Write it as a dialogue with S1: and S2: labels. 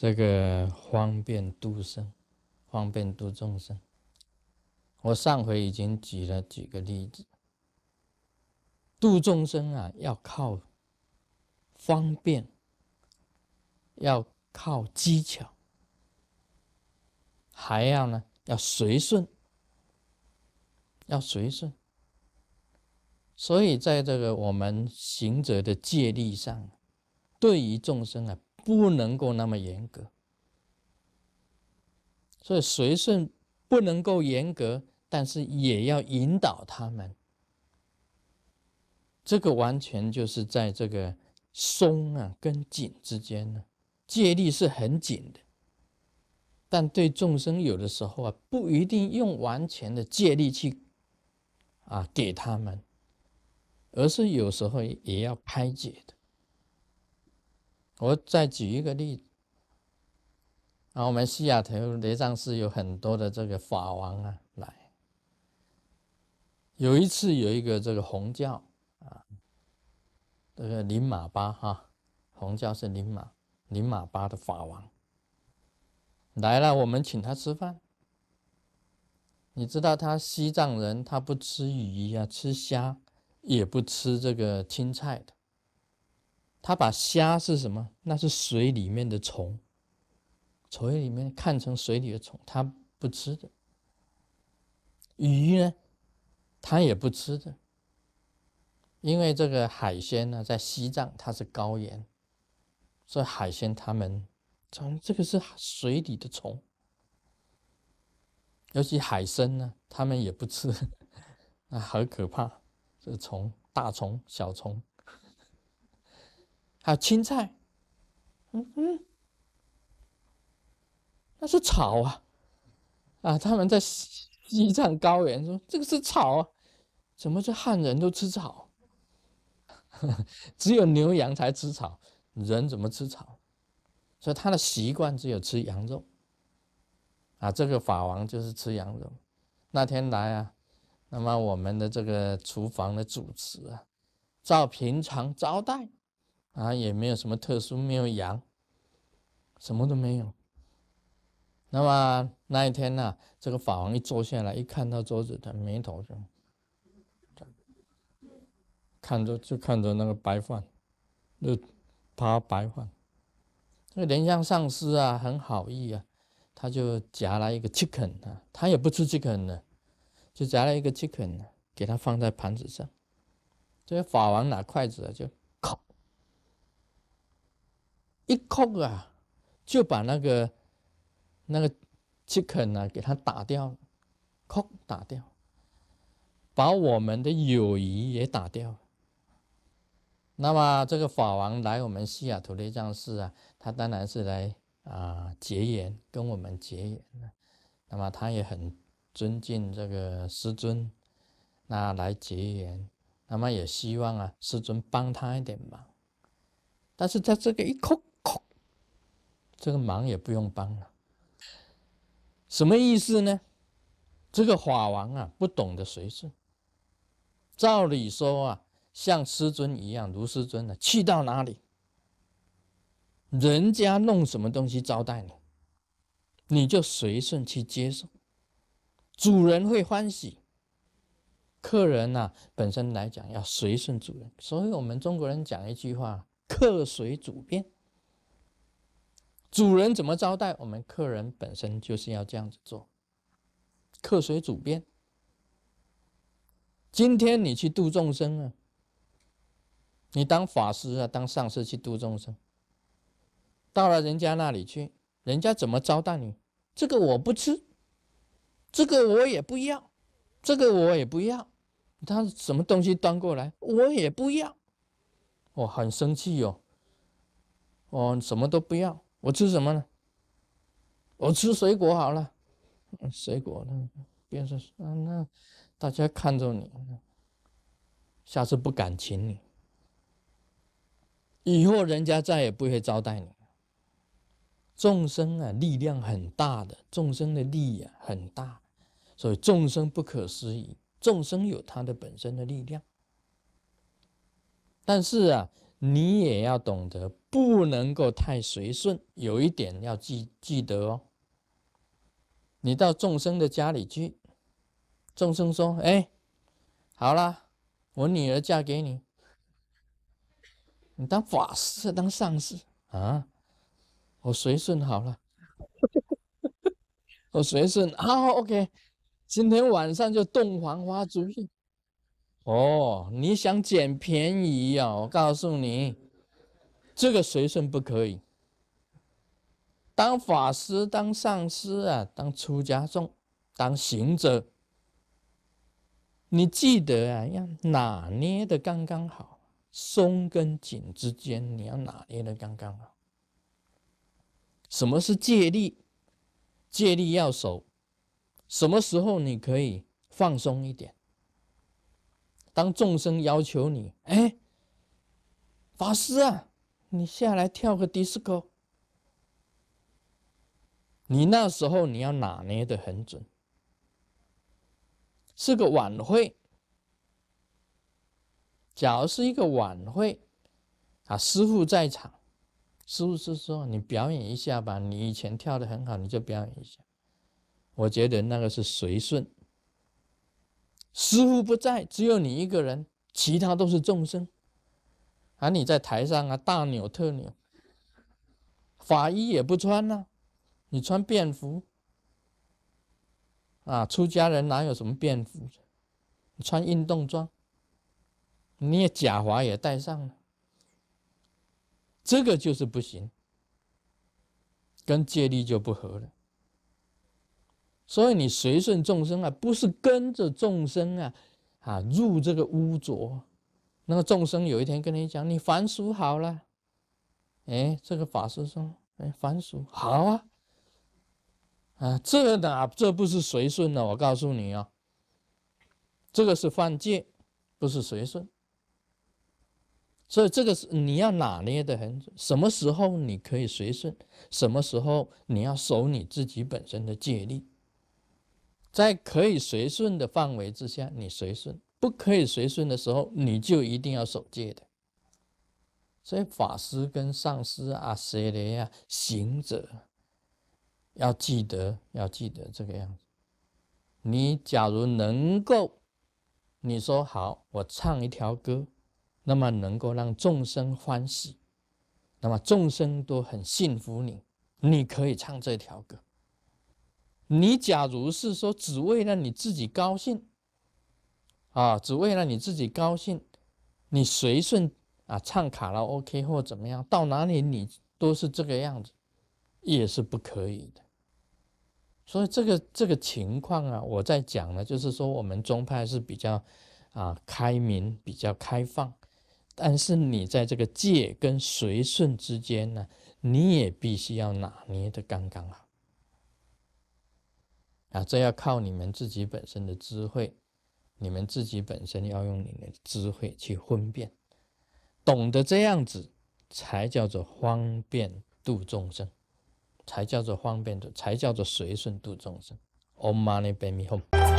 S1: 这个方便度生，方便度众生。我上回已经举了几个例子，度众生啊，要靠方便，要靠技巧，还要呢，要随顺，要随顺。所以，在这个我们行者的戒律上，对于众生啊，不能够那么严格。所以随顺不能够严格，但是也要引导他们。这个完全就是在这个松啊跟紧之间呢，戒力是很紧的，但对众生有的时候啊，不一定用完全的戒力去啊给他们。而是有时候也要开解的。我再举一个例子，啊，我们西雅图雷藏寺有很多的这个法王啊来。有一次有一个这个红教啊，这个林马巴哈，红教是林马林马巴的法王来了，我们请他吃饭。你知道他西藏人，他不吃鱼呀，吃虾。也不吃这个青菜的，他把虾是什么？那是水里面的虫，水里面看成水里的虫，他不吃的。鱼呢，他也不吃的，因为这个海鲜呢，在西藏它是高原，所以海鲜他们从这个是水里的虫，尤其海参呢，他们也不吃，那好可怕。这虫、大虫、小虫，还有青菜，嗯嗯，那是草啊，啊，他们在西藏高原说这个是草啊，怎么这汉人都吃草？只有牛羊才吃草，人怎么吃草？所以他的习惯只有吃羊肉，啊，这个法王就是吃羊肉，那天来啊。那么我们的这个厨房的主持啊，照平常招待啊，也没有什么特殊，没有羊，什么都没有。那么那一天呢，这个法王一坐下来，一看到桌子，他眉头就看着就看着那个白饭，就扒白饭。这个莲香上师啊，很好意啊，他就夹了一个 chicken 啊，他也不吃 chicken 的。就夹了一个 chicken，给他放在盘子上。这个法王拿筷子啊就，一扣啊，就把那个那个 chicken 啊给他打掉，扣打掉，把我们的友谊也打掉。那么这个法王来我们西雅图的藏寺啊，他当然是来啊结缘，跟我们结缘的。那么他也很。尊敬这个师尊，那来结缘，那么也希望啊，师尊帮他一点忙。但是他这个一扣扣，这个忙也不用帮了。什么意思呢？这个法王啊，不懂得随顺。照理说啊，像师尊一样，如师尊的，去到哪里，人家弄什么东西招待你，你就随顺去接受。主人会欢喜，客人呐本身来讲要随顺主人，所以我们中国人讲一句话：客随主便。主人怎么招待我们，客人本身就是要这样子做，客随主便。今天你去度众生啊，你当法师啊，当上师去度众生，到了人家那里去，人家怎么招待你？这个我不吃。这个我也不要，这个我也不要，他什么东西端过来我也不要，我很生气哟。我什么都不要，我吃什么呢？我吃水果好了，水果呢？别说啊，那大家看着你，下次不敢请你，以后人家再也不会招待你。众生啊，力量很大的，众生的力啊很大，所以众生不可思议。众生有他的本身的力量，但是啊，你也要懂得，不能够太随顺。有一点要记记得哦。你到众生的家里去，众生说：“哎，好啦，我女儿嫁给你，你当法师当上师啊？我随顺好了，我随顺好，OK。今天晚上就洞房花烛夜。哦，你想捡便宜呀？我告诉你，这个随顺不可以。当法师、当上师啊，当出家众、当行者，你记得啊，要拿捏的刚刚好，松跟紧之间，你要拿捏的刚刚好。什么是借力？借力要守。什么时候你可以放松一点？当众生要求你，哎，法师啊，你下来跳个迪斯科。你那时候你要拿捏的很准，是个晚会。假如是一个晚会，啊，师傅在场，师傅是说你表演一下吧，你以前跳的很好，你就表演一下。我觉得那个是随顺。师傅不在，只有你一个人，其他都是众生。啊，你在台上啊，大扭特扭，法衣也不穿呢。你穿便服啊？出家人哪有什么便服？你穿运动装，你也假华也戴上了，这个就是不行，跟戒律就不合了。所以你随顺众生啊，不是跟着众生啊啊入这个污浊。那个众生有一天跟你讲，你凡俗好了，哎，这个法师说，哎，凡俗好啊。啊，这哪这不是随顺呢？我告诉你啊，这个是犯戒，不是随顺。所以这个是你要拿捏的很准，什么时候你可以随顺，什么时候你要守你自己本身的戒律。在可以随顺的范围之下，你随顺；不可以随顺的时候，你就一定要守戒的。所以法师跟上师啊、谁雷啊、行者。要记得，要记得这个样子。你假如能够，你说好，我唱一条歌，那么能够让众生欢喜，那么众生都很信服你，你可以唱这条歌。你假如是说只为了你自己高兴，啊，只为了你自己高兴，你随顺啊唱卡拉 OK 或怎么样，到哪里你都是这个样子，也是不可以的。所以这个这个情况啊，我在讲呢，就是说我们宗派是比较啊开明、比较开放，但是你在这个戒跟随顺之间呢，你也必须要拿捏的刚刚好啊，这要靠你们自己本身的智慧，你们自己本身要用你的智慧去分辨，懂得这样子，才叫做方便度众生。才叫做方便度，才叫做随顺度众生。Om Mani Padme Hum。